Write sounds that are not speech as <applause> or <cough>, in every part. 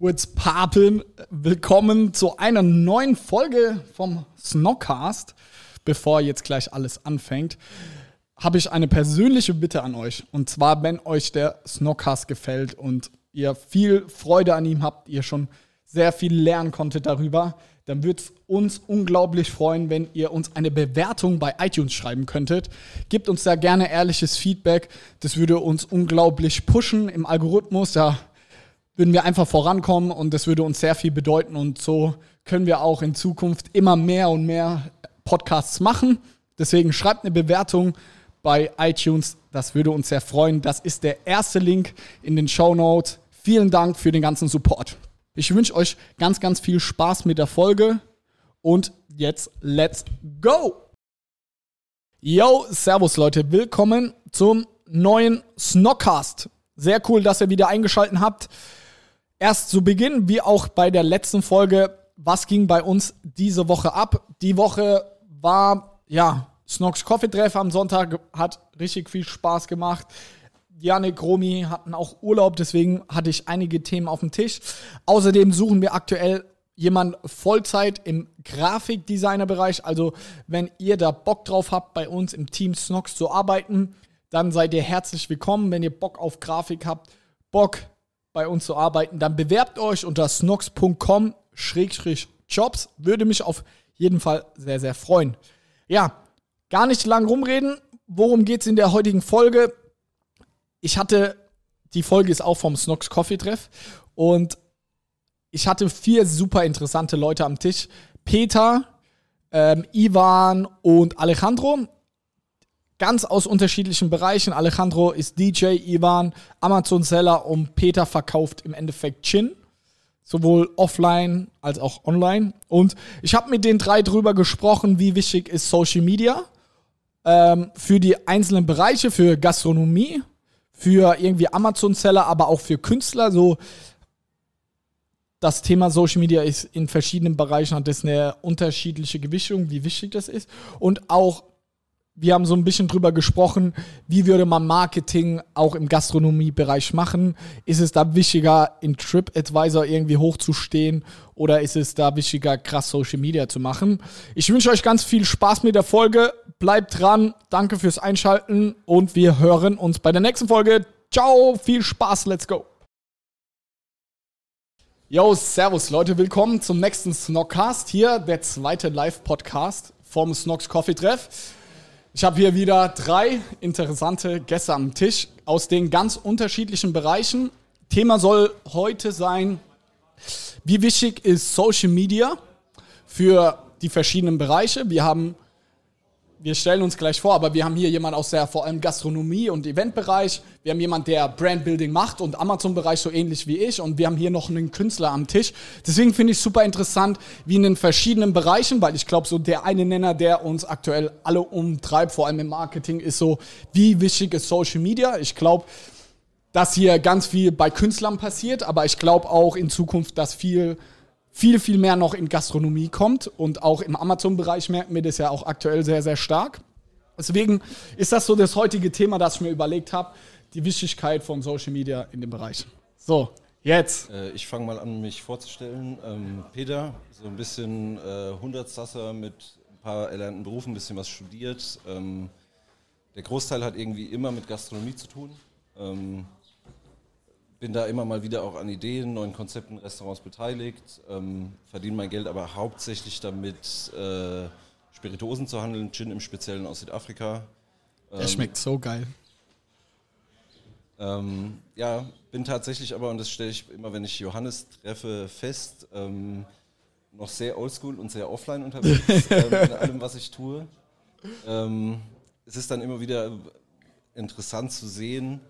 What's Papen? Willkommen zu einer neuen Folge vom Snockcast. Bevor jetzt gleich alles anfängt, habe ich eine persönliche Bitte an euch. Und zwar, wenn euch der Snockcast gefällt und ihr viel Freude an ihm habt, ihr schon sehr viel lernen konntet darüber, dann würde es uns unglaublich freuen, wenn ihr uns eine Bewertung bei iTunes schreiben könntet. Gebt uns da gerne ehrliches Feedback. Das würde uns unglaublich pushen im Algorithmus. Da würden wir einfach vorankommen und das würde uns sehr viel bedeuten. Und so können wir auch in Zukunft immer mehr und mehr Podcasts machen. Deswegen schreibt eine Bewertung bei iTunes. Das würde uns sehr freuen. Das ist der erste Link in den Show Notes. Vielen Dank für den ganzen Support. Ich wünsche euch ganz, ganz viel Spaß mit der Folge. Und jetzt let's go! Yo, Servus Leute, willkommen zum neuen Snockcast. Sehr cool, dass ihr wieder eingeschaltet habt. Erst zu Beginn, wie auch bei der letzten Folge, was ging bei uns diese Woche ab? Die Woche war, ja, Snocks Coffee Treff am Sonntag hat richtig viel Spaß gemacht. Janik, Romy hatten auch Urlaub, deswegen hatte ich einige Themen auf dem Tisch. Außerdem suchen wir aktuell jemand Vollzeit im Grafikdesigner-Bereich. Also, wenn ihr da Bock drauf habt, bei uns im Team Snox zu arbeiten, dann seid ihr herzlich willkommen. Wenn ihr Bock auf Grafik habt, Bock bei uns zu arbeiten, dann bewerbt euch unter snox.com-jobs. Würde mich auf jeden Fall sehr, sehr freuen. Ja, gar nicht lang rumreden. Worum geht es in der heutigen Folge? Ich hatte, die Folge ist auch vom Snox Coffee Treff und ich hatte vier super interessante Leute am Tisch. Peter, ähm, Ivan und Alejandro ganz aus unterschiedlichen Bereichen. Alejandro ist DJ, Ivan Amazon-Seller und Peter verkauft im Endeffekt Chin. Sowohl offline als auch online. Und ich habe mit den drei drüber gesprochen, wie wichtig ist Social Media ähm, für die einzelnen Bereiche, für Gastronomie, für irgendwie Amazon-Seller, aber auch für Künstler. So das Thema Social Media ist in verschiedenen Bereichen hat das eine unterschiedliche Gewichtung, wie wichtig das ist. Und auch wir haben so ein bisschen drüber gesprochen, wie würde man Marketing auch im Gastronomiebereich machen? Ist es da wichtiger, in TripAdvisor irgendwie hochzustehen oder ist es da wichtiger, krass Social Media zu machen? Ich wünsche euch ganz viel Spaß mit der Folge. Bleibt dran. Danke fürs Einschalten und wir hören uns bei der nächsten Folge. Ciao, viel Spaß, let's go. Yo, servus Leute, willkommen zum nächsten Snockcast. Hier der zweite Live-Podcast vom Snocks Coffee Treff. Ich habe hier wieder drei interessante Gäste am Tisch aus den ganz unterschiedlichen Bereichen. Thema soll heute sein, wie wichtig ist Social Media für die verschiedenen Bereiche. Wir haben wir stellen uns gleich vor, aber wir haben hier jemanden aus der vor allem Gastronomie- und Eventbereich. Wir haben jemanden, der Brandbuilding macht und Amazon-Bereich so ähnlich wie ich. Und wir haben hier noch einen Künstler am Tisch. Deswegen finde ich super interessant, wie in den verschiedenen Bereichen, weil ich glaube, so der eine Nenner, der uns aktuell alle umtreibt, vor allem im Marketing, ist so, wie wichtig ist Social Media? Ich glaube, dass hier ganz viel bei Künstlern passiert, aber ich glaube auch in Zukunft, dass viel viel, viel mehr noch in Gastronomie kommt. Und auch im Amazon-Bereich merken wir das ja auch aktuell sehr, sehr stark. Deswegen ist das so das heutige Thema, das ich mir überlegt habe, die Wichtigkeit von Social Media in dem Bereich. So, jetzt. Äh, ich fange mal an, mich vorzustellen. Ähm, Peter, so ein bisschen äh, Hundertsasser mit ein paar erlernten Berufen, ein bisschen was studiert. Ähm, der Großteil hat irgendwie immer mit Gastronomie zu tun. Ähm, bin da immer mal wieder auch an Ideen, neuen Konzepten, Restaurants beteiligt, ähm, verdiene mein Geld aber hauptsächlich damit, äh, Spirituosen zu handeln, Gin im Speziellen aus Südafrika. Ähm, Der schmeckt so geil. Ähm, ja, bin tatsächlich aber, und das stelle ich immer, wenn ich Johannes treffe, fest, ähm, noch sehr oldschool und sehr offline unterwegs <laughs> ähm, in allem, was ich tue. Ähm, es ist dann immer wieder interessant zu sehen,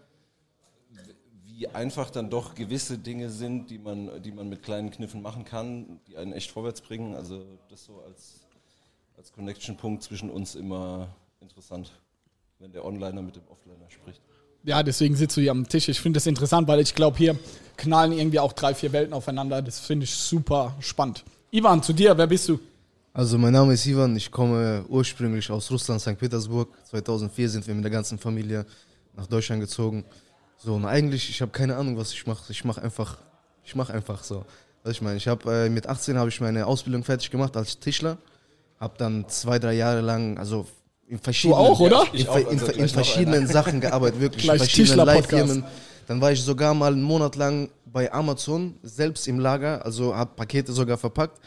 wie einfach dann doch gewisse Dinge sind, die man, die man mit kleinen Kniffen machen kann, die einen echt vorwärts bringen. Also das so als, als Connection-Punkt zwischen uns immer interessant, wenn der Onliner mit dem Offliner spricht. Ja, deswegen sitzt du hier am Tisch. Ich finde das interessant, weil ich glaube, hier knallen irgendwie auch drei, vier Welten aufeinander. Das finde ich super spannend. Ivan, zu dir, wer bist du? Also mein Name ist Ivan, ich komme ursprünglich aus Russland, St. Petersburg. 2004 sind wir mit der ganzen Familie nach Deutschland gezogen. So, und eigentlich, ich habe keine Ahnung, was ich mache. Ich mache einfach Ich mache einfach so. Was ich meine, ich habe äh, mit 18 habe ich meine Ausbildung fertig gemacht als Tischler. Habe dann zwei, drei Jahre lang, also in verschiedenen, auch, oder? In, auch, in, also in noch verschiedenen Sachen gearbeitet, wirklich in verschiedenen. Live-Firmen. Dann war ich sogar mal einen Monat lang bei Amazon selbst im Lager, also habe Pakete sogar verpackt.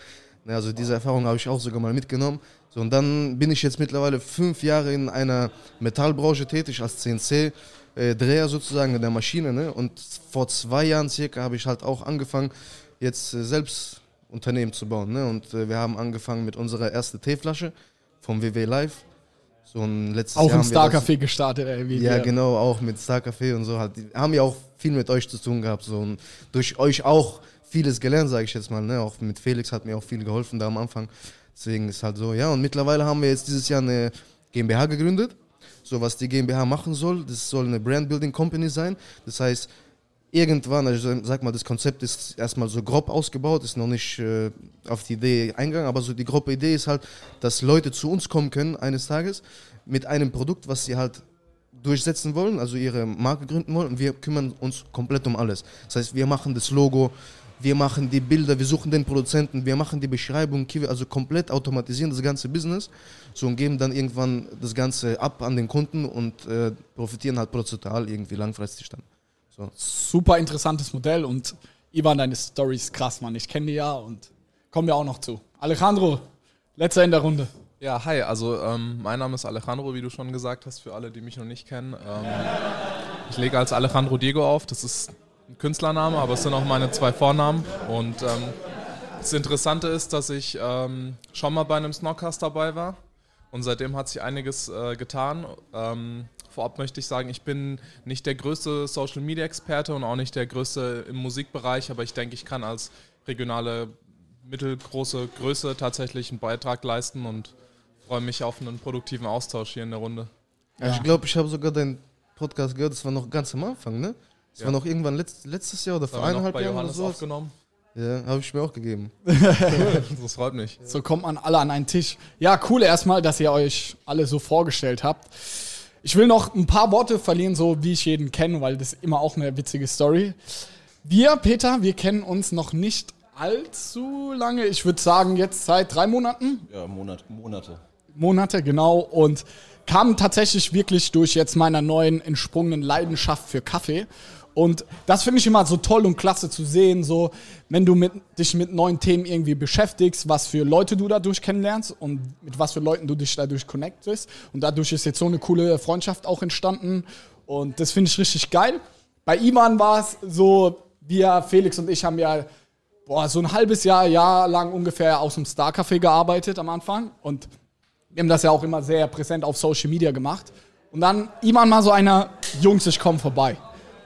Ne, Also diese Erfahrung habe ich auch sogar mal mitgenommen. So, und dann bin ich jetzt mittlerweile fünf Jahre in einer Metallbranche tätig als CNC-Dreher sozusagen in der Maschine. Ne? Und vor zwei Jahren circa habe ich halt auch angefangen, jetzt äh, selbst Unternehmen zu bauen. Ne? Und äh, wir haben angefangen mit unserer ersten Teeflasche vom WW Live. So ein letztes Auch Jahr im Star Café gestartet, ey. Wie ja, wir. genau, auch mit Star Café und so. Halt. Haben ja auch viel mit euch zu tun gehabt. So. Und durch euch auch vieles gelernt, sage ich jetzt mal. Ne? Auch mit Felix hat mir auch viel geholfen da am Anfang. Deswegen ist halt so, ja. Und mittlerweile haben wir jetzt dieses Jahr eine GmbH gegründet. So, was die GmbH machen soll, das soll eine Brand Building Company sein. Das heißt, irgendwann, also sag mal, das Konzept ist erstmal so grob ausgebaut, ist noch nicht äh, auf die Idee eingegangen, aber so die grobe Idee ist halt, dass Leute zu uns kommen können eines Tages mit einem Produkt, was sie halt durchsetzen wollen, also ihre Marke gründen wollen und wir kümmern uns komplett um alles. Das heißt, wir machen das Logo, wir machen die Bilder, wir suchen den Produzenten, wir machen die Beschreibung, also komplett automatisieren das ganze Business so und geben dann irgendwann das Ganze ab an den Kunden und äh, profitieren halt prozentual irgendwie langfristig dann. So. Super interessantes Modell und Ivan, deine Story ist krass, Mann. Ich kenne die ja und kommen wir auch noch zu. Alejandro, letzter in der Runde. Ja, hi, also ähm, mein Name ist Alejandro, wie du schon gesagt hast, für alle, die mich noch nicht kennen. Ähm, <laughs> ich lege als Alejandro Diego auf, das ist ein Künstlername, aber es sind auch meine zwei Vornamen. Und ähm, das Interessante ist, dass ich ähm, schon mal bei einem Snockcast dabei war und seitdem hat sich einiges äh, getan. Ähm, vorab möchte ich sagen, ich bin nicht der größte Social Media Experte und auch nicht der größte im Musikbereich, aber ich denke, ich kann als regionale mittelgroße Größe tatsächlich einen Beitrag leisten und freue mich auf einen produktiven Austausch hier in der Runde. Ja. Ich glaube, ich habe sogar deinen Podcast gehört, das war noch ganz am Anfang, ne? Das Ja. war noch irgendwann letzt, letztes Jahr oder vor eineinhalb Jahren oder Johannes so. aufgenommen. Ja, habe ich mir auch gegeben. <laughs> <laughs> Das freut mich. So kommt man alle an einen Tisch. Ja, cool erstmal, dass ihr euch alle so vorgestellt habt. Ich will noch ein paar Worte verlieren, so wie ich jeden kenne, weil das ist immer auch eine witzige Story. Wir, Peter, wir kennen uns noch nicht allzu lange. Ich würde sagen, jetzt seit drei Monaten. Ja, Monat, Monate. Monate, genau. Und kam tatsächlich wirklich durch jetzt meiner neuen entsprungenen Leidenschaft für Kaffee. Und das finde ich immer so toll und klasse zu sehen, so wenn du mit, dich mit neuen Themen irgendwie beschäftigst, was für Leute du dadurch kennenlernst und mit was für Leuten du dich dadurch connectest. Und dadurch ist jetzt so eine coole Freundschaft auch entstanden. Und das finde ich richtig geil. Bei Ivan war es so, wir, Felix und ich haben ja boah, so ein halbes Jahr, Jahr lang ungefähr aus dem Star Café gearbeitet am Anfang. Und wir haben das ja auch immer sehr präsent auf Social Media gemacht. Und dann Iman mal so einer, Jungs, ich komme vorbei.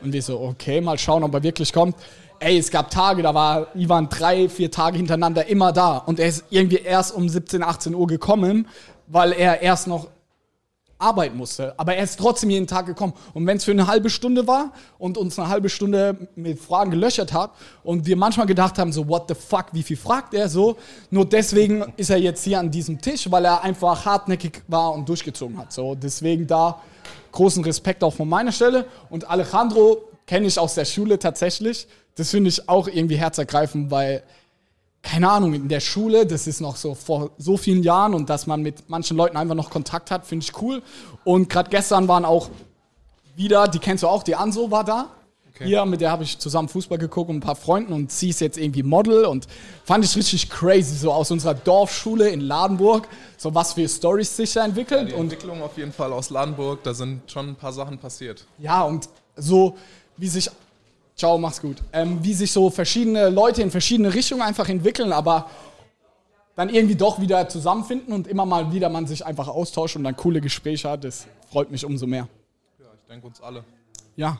Und wir so, okay, mal schauen, ob er wirklich kommt. Ey, es gab Tage, da war Ivan drei, vier Tage hintereinander immer da. Und er ist irgendwie erst um 17, 18 Uhr gekommen, weil er erst noch arbeiten musste. Aber er ist trotzdem jeden Tag gekommen. Und wenn es für eine halbe Stunde war und uns eine halbe Stunde mit Fragen gelöchert hat und wir manchmal gedacht haben, so, what the fuck, wie viel fragt er so? Nur deswegen ist er jetzt hier an diesem Tisch, weil er einfach hartnäckig war und durchgezogen hat. So, deswegen da großen Respekt auch von meiner Stelle. Und Alejandro kenne ich aus der Schule tatsächlich. Das finde ich auch irgendwie herzergreifend, weil keine Ahnung, in der Schule, das ist noch so vor so vielen Jahren und dass man mit manchen Leuten einfach noch Kontakt hat, finde ich cool. Und gerade gestern waren auch wieder, die kennst du auch, die Anso war da. Hier, mit der habe ich zusammen Fußball geguckt und ein paar Freunden und sie ist jetzt irgendwie Model und fand ich richtig crazy, so aus unserer Dorfschule in Ladenburg, so was für Stories sich da entwickeln. Die und Entwicklung auf jeden Fall aus Ladenburg, da sind schon ein paar Sachen passiert. Ja, und so wie sich. Ciao, mach's gut. Ähm, wie sich so verschiedene Leute in verschiedene Richtungen einfach entwickeln, aber dann irgendwie doch wieder zusammenfinden und immer mal wieder man sich einfach austauscht und dann coole Gespräche hat, das freut mich umso mehr. Ja, ich denke uns alle. Ja.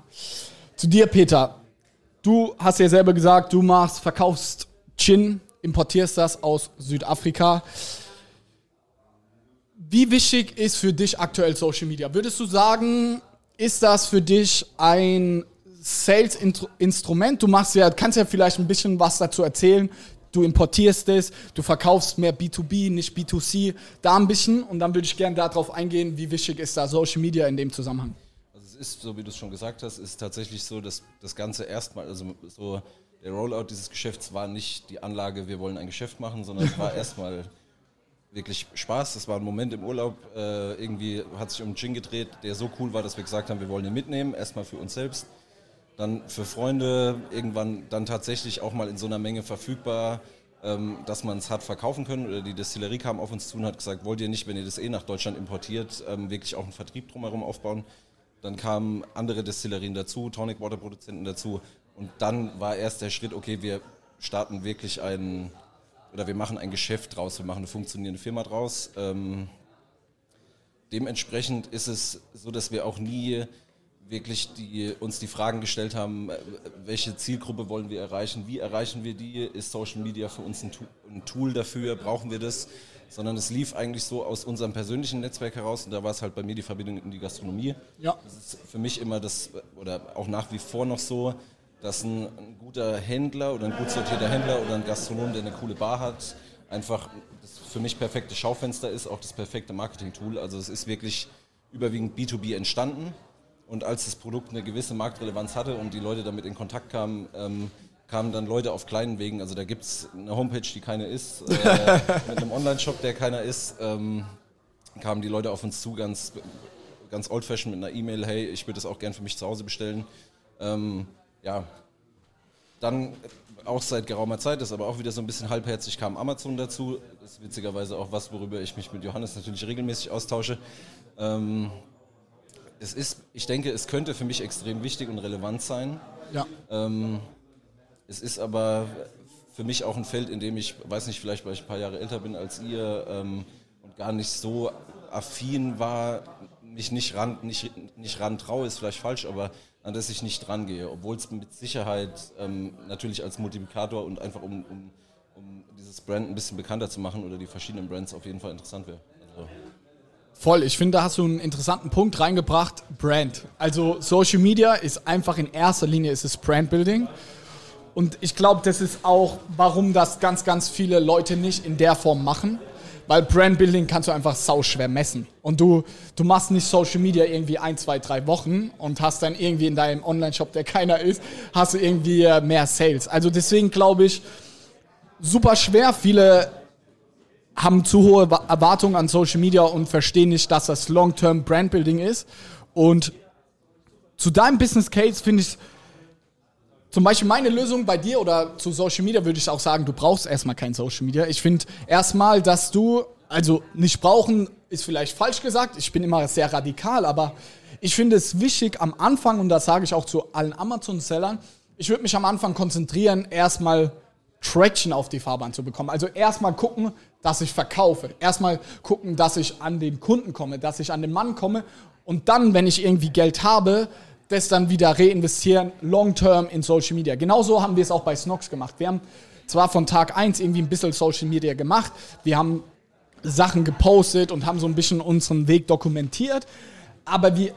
Zu dir, Peter. Du hast ja selber gesagt, du machst, verkaufst Gin, importierst das aus Südafrika. Wie wichtig ist für dich aktuell Social Media? Würdest du sagen, ist das für dich ein Sales-Instrument? Du machst ja, kannst ja vielleicht ein bisschen was dazu erzählen. Du importierst es, du verkaufst mehr B2B, nicht B2C, da ein bisschen. Und dann würde ich gerne darauf eingehen, wie wichtig ist da Social Media in dem Zusammenhang? Ist, so wie du es schon gesagt hast, ist tatsächlich so, dass das Ganze erstmal, also so der Rollout dieses Geschäfts war nicht die Anlage, wir wollen ein Geschäft machen, sondern es war <laughs> erstmal wirklich Spaß. Das war ein Moment im Urlaub, äh, irgendwie hat sich um einen Gin gedreht, der so cool war, dass wir gesagt haben, wir wollen ihn mitnehmen, erstmal für uns selbst, dann für Freunde, irgendwann dann tatsächlich auch mal in so einer Menge verfügbar, ähm, dass man es hat verkaufen können. Oder die Destillerie kam auf uns zu und hat gesagt, wollt ihr nicht, wenn ihr das eh nach Deutschland importiert, ähm, wirklich auch einen Vertrieb drumherum aufbauen. Dann kamen andere Destillerien dazu, Tonic Water Produzenten dazu. Und dann war erst der Schritt, okay, wir starten wirklich ein, oder wir machen ein Geschäft draus, wir machen eine funktionierende Firma draus. Ähm, dementsprechend ist es so, dass wir auch nie wirklich die, uns die Fragen gestellt haben, äh, welche Zielgruppe wollen wir erreichen, wie erreichen wir die, ist Social Media für uns ein, ein Tool dafür, brauchen wir das, sondern es lief eigentlich so aus unserem persönlichen Netzwerk heraus und da war es halt bei mir die Verbindung in die Gastronomie. Ja. Das ist für mich immer das, oder auch nach wie vor noch so, dass ein, ein guter Händler oder ein gut sortierter Händler oder ein Gastronom, der eine coole Bar hat, einfach das für mich perfekte Schaufenster ist, auch das perfekte Marketing-Tool. Also es ist wirklich überwiegend B2B entstanden und als das Produkt eine gewisse Marktrelevanz hatte und die Leute damit in Kontakt kamen, ähm, kamen dann Leute auf kleinen Wegen. Also da gibt es eine Homepage, die keine ist, <laughs> äh, mit einem Online-Shop, der keiner ist, ähm, kamen die Leute auf uns zu, ganz, ganz old-fashioned mit einer E-Mail, hey, ich würde das auch gern für mich zu Hause bestellen. Ähm, ja, dann auch seit geraumer Zeit, ist aber auch wieder so ein bisschen halbherzig, kam Amazon dazu. Das ist witzigerweise auch was, worüber ich mich mit Johannes natürlich regelmäßig austausche. Ähm, es ist, ich denke, es könnte für mich extrem wichtig und relevant sein. Ja. Ähm, es ist aber für mich auch ein Feld, in dem ich, weiß nicht, vielleicht weil ich ein paar Jahre älter bin als ihr ähm, und gar nicht so affin war, mich nicht ran, nicht, nicht ran traue, ist vielleicht falsch, aber an das ich nicht dran gehe, obwohl es mit Sicherheit ähm, natürlich als Multiplikator und einfach um, um, um dieses Brand ein bisschen bekannter zu machen oder die verschiedenen Brands auf jeden Fall interessant wäre. Also, Voll, ich finde, da hast du einen interessanten Punkt reingebracht, Brand. Also Social Media ist einfach in erster Linie ist es Brandbuilding. Und ich glaube, das ist auch, warum das ganz, ganz viele Leute nicht in der Form machen. Weil Brandbuilding kannst du einfach sauschwer messen. Und du, du machst nicht Social Media irgendwie ein, zwei, drei Wochen und hast dann irgendwie in deinem Online-Shop, der keiner ist, hast du irgendwie äh, mehr Sales. Also deswegen glaube ich, super schwer. Viele haben zu hohe Erwartungen an Social Media und verstehen nicht, dass das Long-Term Brandbuilding ist. Und zu deinem Business Case finde ich zum Beispiel meine Lösung bei dir oder zu Social Media würde ich auch sagen, du brauchst erstmal kein Social Media. Ich finde erstmal, dass du, also nicht brauchen ist vielleicht falsch gesagt, ich bin immer sehr radikal, aber ich finde es wichtig am Anfang, und das sage ich auch zu allen Amazon-Sellern, ich würde mich am Anfang konzentrieren, erstmal Traction auf die Fahrbahn zu bekommen. Also erstmal gucken, dass ich verkaufe. Erstmal gucken, dass ich an den Kunden komme, dass ich an den Mann komme. Und dann, wenn ich irgendwie Geld habe, das dann wieder reinvestieren, long-term in Social Media. Genauso haben wir es auch bei Snox gemacht. Wir haben zwar von Tag 1 irgendwie ein bisschen Social Media gemacht, wir haben Sachen gepostet und haben so ein bisschen unseren Weg dokumentiert, aber wie,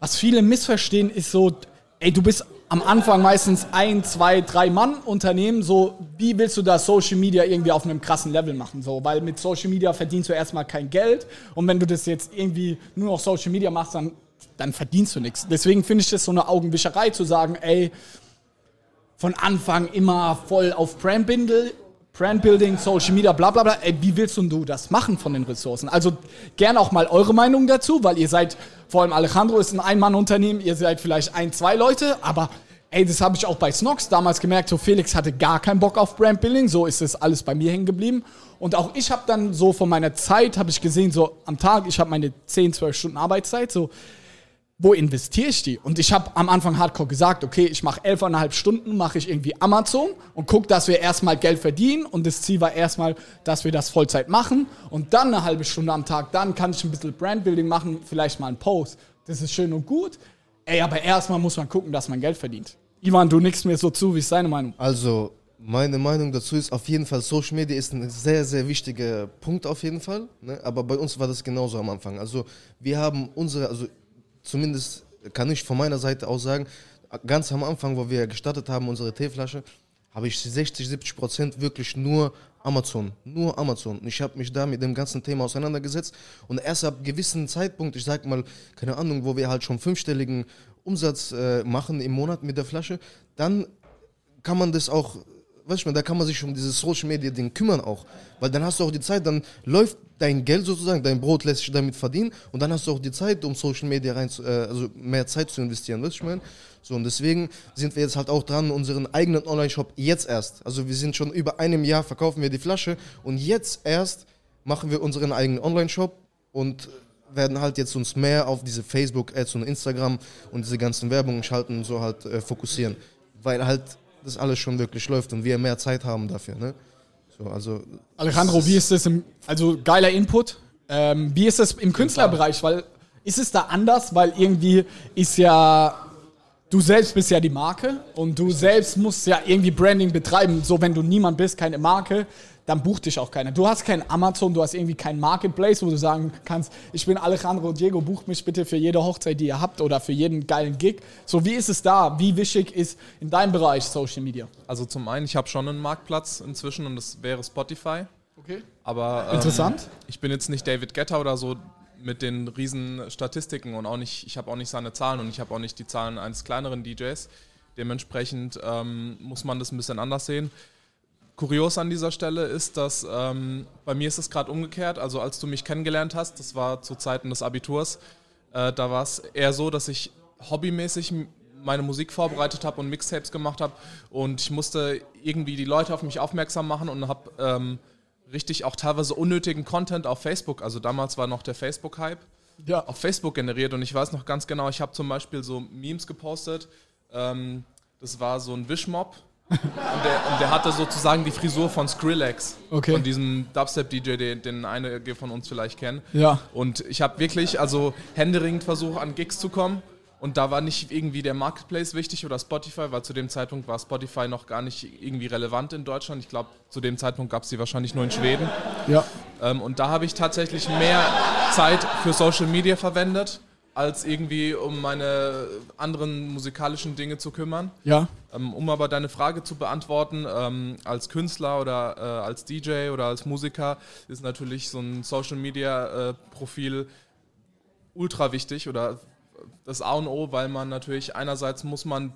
was viele missverstehen, ist so, ey, du bist am Anfang meistens ein, zwei, drei Mann Unternehmen. So, wie willst du da Social Media irgendwie auf einem krassen Level machen? So, weil mit Social Media verdienst du erstmal kein Geld. Und wenn du das jetzt irgendwie nur noch Social Media machst, dann, dann verdienst du nichts. Deswegen finde ich das so eine Augenwischerei zu sagen, ey, von Anfang immer voll auf Brandbindel, Brandbuilding, Social Media, bla bla bla. Ey, wie willst du das machen von den Ressourcen? Also gerne auch mal eure Meinung dazu, weil ihr seid, vor allem Alejandro ist ein Ein-Mann-Unternehmen, ihr seid vielleicht ein, zwei Leute, aber ey, das habe ich auch bei Snox damals gemerkt, so Felix hatte gar keinen Bock auf Brandbuilding, so ist es alles bei mir hängen geblieben. Und auch ich habe dann so von meiner Zeit, habe ich gesehen, so am Tag, ich habe meine 10, 12 Stunden Arbeitszeit, so wo investiere ich die? Und ich habe am Anfang hardcore gesagt, okay, ich mache elfeinhalb Stunden, mache ich irgendwie Amazon und gucke, dass wir erstmal Geld verdienen. Und das Ziel war erstmal, dass wir das Vollzeit machen. Und dann eine halbe Stunde am Tag, dann kann ich ein bisschen Brandbuilding machen, vielleicht mal einen Post. Das ist schön und gut. Ey, aber erstmal muss man gucken, dass man Geld verdient. Ivan, du nickst mir so zu, wie ist deine Meinung? Also, meine Meinung dazu ist auf jeden Fall, Social Media ist ein sehr, sehr wichtiger Punkt auf jeden Fall. Ne? Aber bei uns war das genauso am Anfang. Also, wir haben unsere, also zumindest kann ich von meiner Seite aus sagen, ganz am Anfang, wo wir gestartet haben, unsere Teeflasche, habe ich 60, 70 Prozent wirklich nur Amazon, nur Amazon. Ich habe mich da mit dem ganzen Thema auseinandergesetzt und erst ab gewissen Zeitpunkt, ich sage mal, keine Ahnung, wo wir halt schon fünfstelligen Umsatz äh, machen im Monat mit der Flasche, dann kann man das auch, weißt du, da kann man sich um dieses Social Media Ding kümmern auch. Weil dann hast du auch die Zeit, dann läuft dein Geld sozusagen, dein Brot lässt sich damit verdienen und dann hast du auch die Zeit, um Social Media rein, zu, äh, also mehr Zeit zu investieren, weißt du, ich meine? So, und deswegen sind wir jetzt halt auch dran, unseren eigenen Online-Shop jetzt erst. Also wir sind schon über einem Jahr, verkaufen wir die Flasche und jetzt erst machen wir unseren eigenen Online-Shop und werden halt jetzt uns mehr auf diese Facebook-Ads und Instagram und diese ganzen Werbungen schalten und so halt äh, fokussieren. Weil halt das alles schon wirklich läuft und wir mehr Zeit haben dafür. Ne? So, also Alejandro, wie ist das im, also geiler Input. Ähm, wie ist das im Künstlerbereich? Weil ist es da anders? Weil irgendwie ist ja, du selbst bist ja die Marke und du selbst musst ja irgendwie Branding betreiben. So, wenn du niemand bist, keine Marke, dann bucht dich auch keiner. Du hast kein Amazon, du hast irgendwie kein Marketplace, wo du sagen kannst, ich bin Alejandro Diego, bucht mich bitte für jede Hochzeit, die ihr habt oder für jeden geilen Gig. So, wie ist es da? Wie wichtig ist in deinem Bereich Social Media? Also zum einen, ich habe schon einen Marktplatz inzwischen und das wäre Spotify. Okay. Aber ähm, Interessant. ich bin jetzt nicht David Guetta oder so mit den riesen Statistiken und auch nicht, ich habe auch nicht seine Zahlen und ich habe auch nicht die Zahlen eines kleineren DJs. Dementsprechend ähm, muss man das ein bisschen anders sehen. Kurios an dieser Stelle ist, dass ähm, bei mir ist es gerade umgekehrt. Also als du mich kennengelernt hast, das war zu Zeiten des Abiturs, äh, da war es eher so, dass ich hobbymäßig meine Musik vorbereitet habe und Mixtapes gemacht habe und ich musste irgendwie die Leute auf mich aufmerksam machen und habe ähm, richtig auch teilweise unnötigen Content auf Facebook, also damals war noch der Facebook-Hype, Ja. auf Facebook generiert und ich weiß noch ganz genau, ich habe zum Beispiel so Memes gepostet. Ähm, das war so ein Wischmob und der, und der hatte sozusagen die Frisur von Skrillex, Okay. von diesem Dubstep-DJ, den, den einige von uns vielleicht kennen. Ja. Und ich habe wirklich also händeringend versucht, an Gigs zu kommen. Und da war nicht irgendwie der Marketplace wichtig oder Spotify, weil zu dem Zeitpunkt war Spotify noch gar nicht irgendwie relevant in Deutschland. Ich glaube, zu dem Zeitpunkt gab es die wahrscheinlich nur in Schweden. Ja. Ähm, und da habe ich tatsächlich mehr Zeit für Social Media verwendet, als irgendwie um meine anderen musikalischen Dinge zu kümmern. Ja. Ähm, um aber deine Frage zu beantworten, ähm, als Künstler oder äh, als DJ oder als Musiker ist natürlich so ein Social Media äh, Profil ultra wichtig oder das A und O, weil man natürlich einerseits muss man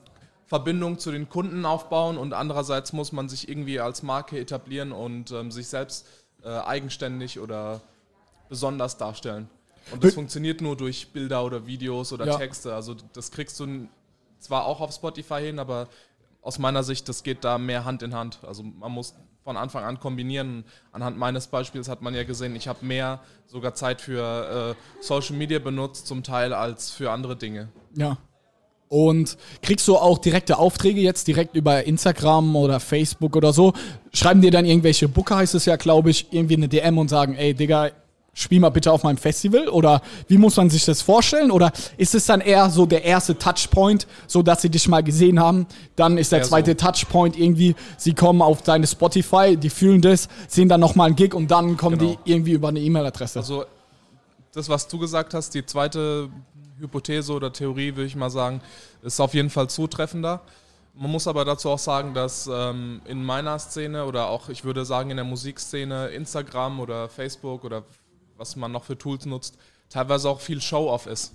Verbindung zu den Kunden aufbauen und andererseits muss man sich irgendwie als Marke etablieren und ähm, sich selbst äh, eigenständig oder besonders darstellen. Und das funktioniert nur durch Bilder oder Videos oder Ja. Texte. Also das kriegst du zwar auch auf Spotify hin, aber aus meiner Sicht, das geht da mehr Hand in Hand. Also man muss von Anfang an kombinieren. Anhand meines Beispiels hat man ja gesehen, ich habe mehr sogar Zeit für äh, Social Media benutzt, zum Teil als für andere Dinge. Ja. Und kriegst du auch direkte Aufträge jetzt direkt über Instagram oder Facebook oder so? Schreiben dir dann irgendwelche Booker, heißt es ja, glaube ich, irgendwie eine DM und sagen, ey, Digga, spiel mal bitte auf meinem Festival? Oder wie muss man sich das vorstellen? Oder ist es dann eher so der erste Touchpoint, so dass sie dich mal gesehen haben? Dann ist der so. zweite Touchpoint irgendwie, sie kommen auf deine Spotify, die fühlen das, sehen dann nochmal einen Gig und dann kommen Genau. die irgendwie über eine E-Mail-Adresse. Also das, was du gesagt hast, die zweite Hypothese oder Theorie, würde ich mal sagen, ist auf jeden Fall zutreffender. Man muss aber dazu auch sagen, dass ähm, in meiner Szene oder auch, ich würde sagen, in der Musikszene Instagram oder Facebook oder was man noch für Tools nutzt, teilweise auch viel Show-off ist.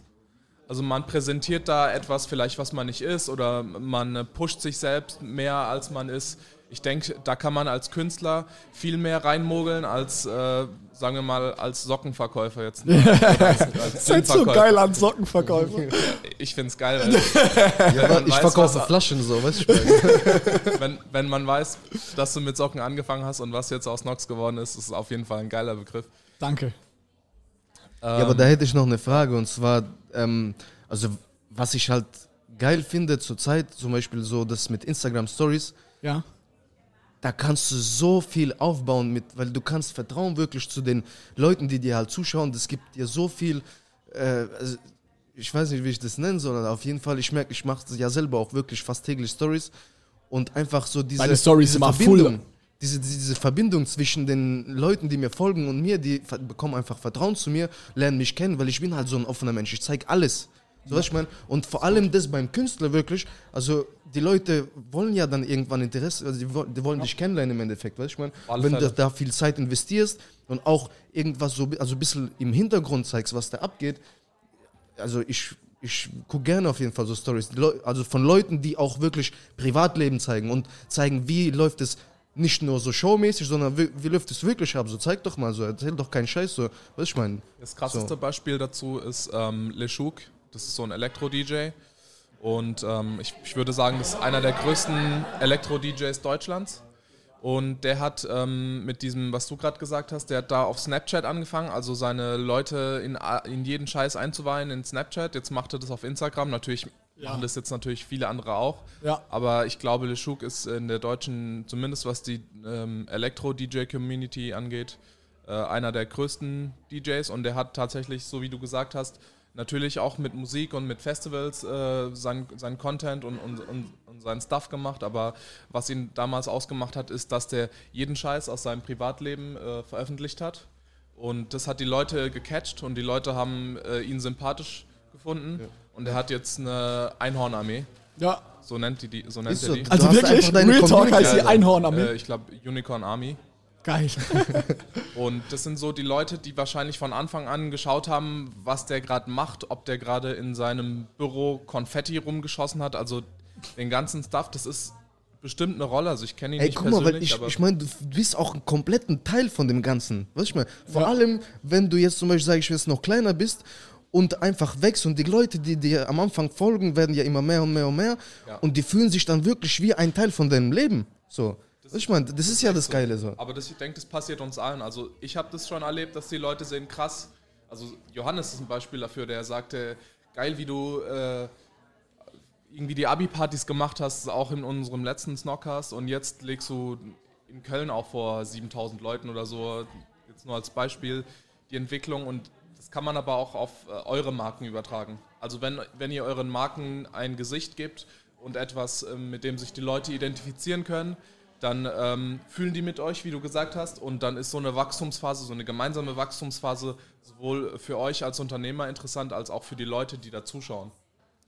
Also man präsentiert da etwas vielleicht, was man nicht ist oder man pusht sich selbst mehr, als man ist. Ich denke, da kann man als Künstler viel mehr reinmogeln als, äh, sagen wir mal, als Sockenverkäufer jetzt. <laughs> als, als Gin-Verkäufer. an Sockenverkäufer. Ich finde es geil, <laughs> weil Ja, man ich verkaufe Flaschen so, weißt du? <laughs> wenn, wenn man weiß, dass du mit Socken angefangen hast und was jetzt aus Nox geworden ist, ist es auf jeden Fall ein geiler Begriff. Danke. Ja, aber da hätte ich noch eine Frage und zwar, ähm, also was ich halt geil finde zurzeit, zum Beispiel so das mit Instagram Stories, Ja. da kannst du so viel aufbauen mit, weil du kannst Vertrauen wirklich zu den Leuten, die dir halt zuschauen. Das gibt dir so viel, äh, also ich weiß nicht, wie ich das nennen soll, aber auf jeden Fall, ich merke, ich mache ja selber auch wirklich fast täglich Stories und einfach so diese, Deine Stories diese immer Verbindung. full. Diese, diese Verbindung zwischen den Leuten, die mir folgen und mir, die bekommen einfach Vertrauen zu mir, lernen mich kennen, weil ich bin halt so ein offener Mensch. Ich zeige alles. So was ich meine? Und vor allem das beim Künstler wirklich, also die Leute wollen ja dann irgendwann Interesse, also die, wollen- die wollen dich kennenlernen im Endeffekt, weißt ich meine? Wenn du da viel Zeit investierst und auch irgendwas so, also ein bisschen im Hintergrund zeigst, was da abgeht, also ich ich gucke gerne auf jeden Fall so Stories, also von Leuten, die auch wirklich Privatleben zeigen und zeigen, wie läuft es nicht nur so showmäßig, sondern wie, wie läuft es wirklich ab? So zeig doch mal so, erzähl doch keinen Scheiß so. Was ich meine? Das krasseste so. Beispiel dazu ist ähm, Leshuk, das ist so ein Elektro-DJ. Und ähm, ich, ich würde sagen, das ist einer der größten Elektro-DJs Deutschlands. Und der hat ähm, mit diesem, was du gerade gesagt hast, der hat da auf Snapchat angefangen, also seine Leute in, in jeden Scheiß einzuweihen in Snapchat. Jetzt macht er das auf Instagram. Natürlich ja. machen das jetzt natürlich viele andere auch. Ja. Aber ich glaube, Leshuk ist in der deutschen, zumindest was die ähm, Elektro-DJ-Community angeht, äh, einer der größten DJs. Und der hat tatsächlich, so wie du gesagt hast, natürlich auch mit Musik und mit Festivals äh, sein, sein Content und, und, und, und seinen Stuff gemacht, aber was ihn damals ausgemacht hat, ist, dass der jeden Scheiß aus seinem Privatleben äh, veröffentlicht hat. Und das hat die Leute gecatcht und die Leute haben äh, ihn sympathisch gefunden. Ja. Und er hat jetzt eine Einhornarmee. Ja. So nennt, die, so nennt er die. Also wirklich? Real Talk heißt die Einhornarmee? Äh, ich glaube Unicorn Army. Geil. <laughs> und das sind so die Leute, die wahrscheinlich von Anfang an geschaut haben, was der gerade macht, ob der gerade in seinem Büro Konfetti rumgeschossen hat, also den ganzen Stuff, das ist bestimmt eine Rolle. Also ich kenne ihn Ey, nicht guck persönlich. Mal, weil ich, ich meine, du bist auch ein kompletten Teil von dem Ganzen. Was ich meine? Vor ja. allem, wenn du jetzt zum Beispiel, sag ich, jetzt noch kleiner bist und einfach wächst und die Leute, die dir am Anfang folgen, werden ja immer mehr und mehr und mehr ja. und die fühlen sich dann wirklich wie ein Teil von deinem Leben. So. Das ich meine, das, das ist ja das Geile so. Aber das, ich denke, das passiert uns allen. Also ich habe das schon erlebt, dass die Leute sehen, krass. Also Johannes ist ein Beispiel dafür, der sagte, geil, wie du äh, irgendwie die Abi-Partys gemacht hast, auch in unserem letzten Snockcast und jetzt legst du in Köln auch vor 7000 Leuten oder so, jetzt nur als Beispiel, die Entwicklung und das kann man aber auch auf äh, eure Marken übertragen. Also wenn, wenn ihr euren Marken ein Gesicht gibt und etwas, äh, mit dem sich die Leute identifizieren können, dann ähm, fühlen die mit euch, wie du gesagt hast, und dann ist so eine Wachstumsphase, so eine gemeinsame Wachstumsphase sowohl für euch als Unternehmer interessant, als auch für die Leute, die da zuschauen.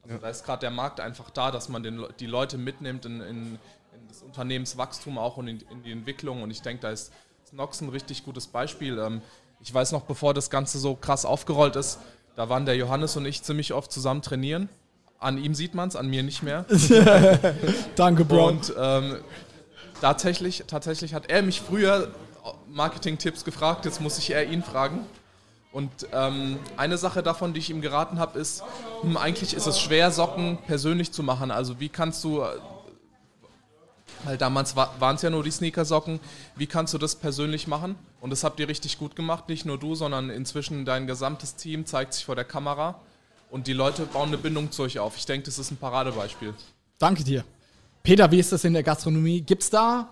Also ja. da ist gerade der Markt einfach da, dass man den, die Leute mitnimmt in, in, in das Unternehmenswachstum auch und in, in, die Entwicklung. Und ich denke, da ist Snox ein richtig gutes Beispiel. Ähm, ich weiß noch, bevor das Ganze so krass aufgerollt ist, da waren der Johannes und ich ziemlich oft zusammen trainieren. An ihm sieht man es, an mir nicht mehr. <laughs> Danke, Bro. Und ähm, Tatsächlich, tatsächlich hat er mich früher Marketing-Tipps gefragt, jetzt muss ich eher ihn fragen. Und ähm, eine Sache davon, die ich ihm geraten habe, ist, hm, eigentlich ist es schwer, Socken persönlich zu machen. Also wie kannst du, weil damals waren es ja nur die Sneakersocken, wie kannst du das persönlich machen? Und das habt ihr richtig gut gemacht, nicht nur du, sondern inzwischen dein gesamtes Team zeigt sich vor der Kamera und die Leute bauen eine Bindung zu euch auf. Ich denke, das ist ein Paradebeispiel. Danke dir. Peter, wie ist das in der Gastronomie? Gibt es da,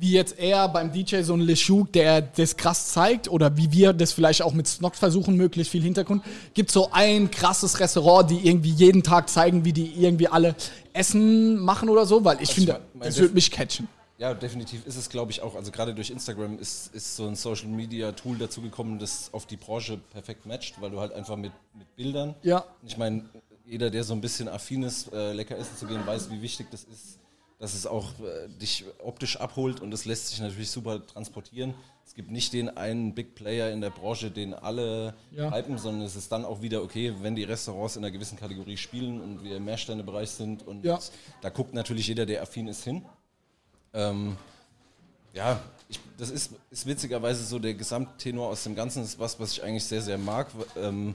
wie jetzt eher beim DJ, so einen Leshuk, der das krass zeigt? Oder wie wir das vielleicht auch mit Snock versuchen, möglichst viel Hintergrund? Gibt es so ein krasses Restaurant, die irgendwie jeden Tag zeigen, wie die irgendwie alle Essen machen oder so? Weil ich also finde, ich mein, das würde mich catchen. Ja, definitiv ist es, glaube ich, auch. Also gerade durch Instagram ist, ist so ein Social Media Tool dazu gekommen, das auf die Branche perfekt matcht, weil du halt einfach mit, mit Bildern. Ja. Ich meine, jeder, der so ein bisschen affin ist, äh, lecker essen zu gehen, weiß, wie wichtig das ist, dass es auch äh, dich optisch abholt und das lässt sich natürlich super transportieren. Es gibt nicht den einen Big Player in der Branche, den alle ja. hypen, sondern es ist dann auch wieder okay, wenn die Restaurants in einer gewissen Kategorie spielen und wir im Mehrständebereich sind und ja. da guckt natürlich jeder, der affin ist, hin. Ähm, ja, ich, das ist, ist witzigerweise so der Gesamttenor aus dem Ganzen, ist was, was ich eigentlich sehr, sehr mag. Ähm,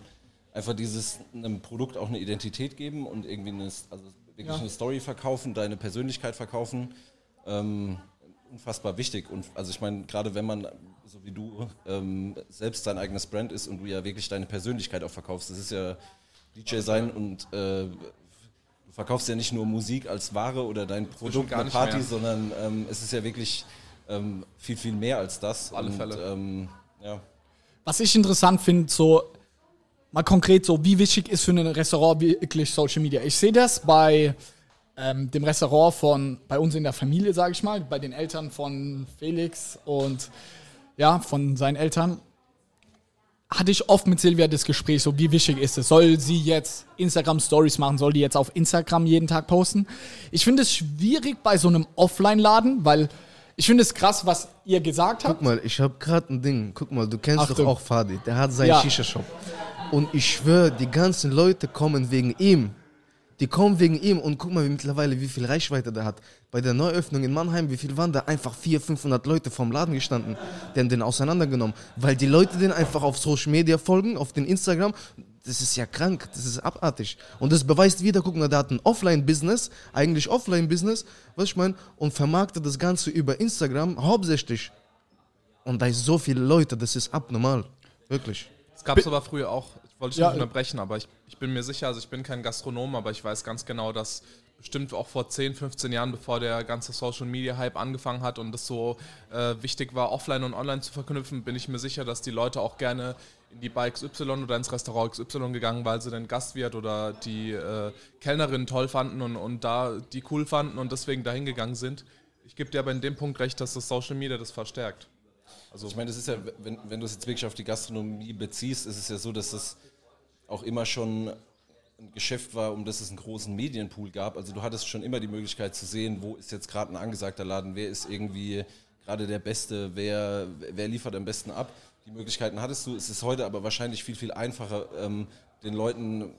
einfach dieses einem Produkt auch eine Identität geben und irgendwie eine, also wirklich ja. eine Story verkaufen, deine Persönlichkeit verkaufen. Ähm, unfassbar wichtig. Und also ich meine, gerade wenn man, so wie du, ähm, selbst sein eigenes Brand ist und du ja wirklich deine Persönlichkeit auch verkaufst, das ist ja DJ sein und äh, du verkaufst ja nicht nur Musik als Ware oder dein Produkt, eine Party, mehr. sondern ähm, es ist ja wirklich ähm, viel, viel mehr als das. Auf alle und, Fälle. Ähm, ja. Was ich interessant finde, so mal konkret so, wie wichtig ist für ein Restaurant wirklich Social Media? Ich sehe das bei ähm, dem Restaurant von, bei uns in der Familie, sage ich mal, bei den Eltern von Felix und ja, von seinen Eltern. Hatte ich oft mit Silvia das Gespräch, so wie wichtig ist es? Soll sie jetzt Instagram Stories machen? Soll die jetzt auf Instagram jeden Tag posten? Ich finde es schwierig bei so einem Offline-Laden, weil ich finde es krass, was ihr gesagt habt. Guck mal, ich habe gerade ein Ding. Guck mal, du kennst Achtung. doch auch Fadi. Der hat seinen ja. Shisha-Shop. Und ich schwöre, die ganzen Leute kommen wegen ihm. Die kommen wegen ihm und guck mal wie mittlerweile, wie viel Reichweite der hat. Bei der Neuöffnung in Mannheim, wie viel waren da? Einfach 400, 500 Leute vom Laden gestanden. Die haben den auseinandergenommen. Weil die Leute den einfach auf Social Media folgen, auf den Instagram. Das ist ja krank, das ist abartig. Und das beweist wieder, guck mal, der hat ein Offline-Business, eigentlich Offline-Business, was ich meine, und vermarktet das Ganze über Instagram hauptsächlich. Und da ist so viele Leute, das ist abnormal. Wirklich. Es gab es aber früher auch, ich wollte dich Ja, nicht unterbrechen, aber ich, ich bin mir sicher, also ich bin kein Gastronom, aber ich weiß ganz genau, dass bestimmt auch vor 10, 15 Jahren, bevor der ganze Social Media Hype angefangen hat und es so äh, wichtig war, offline und online zu verknüpfen, bin ich mir sicher, dass die Leute auch gerne in die Bar XY oder ins Restaurant XY gegangen, weil sie den Gastwirt oder die äh, Kellnerin toll fanden und, und da die cool fanden und deswegen dahin gegangen sind. Ich gebe dir aber in dem Punkt recht, dass das Social Media das verstärkt. Also ich meine, das ist ja, wenn, wenn du es jetzt wirklich auf die Gastronomie beziehst, ist es ja so, dass es auch immer schon ein Geschäft war, um das es einen großen Medienpool gab. Also du hattest schon immer die Möglichkeit zu sehen, wo ist jetzt gerade ein angesagter Laden, wer ist irgendwie gerade der Beste, wer, wer liefert am besten ab. Die Möglichkeiten hattest du. Es ist heute aber wahrscheinlich viel, viel einfacher, ähm, den Leuten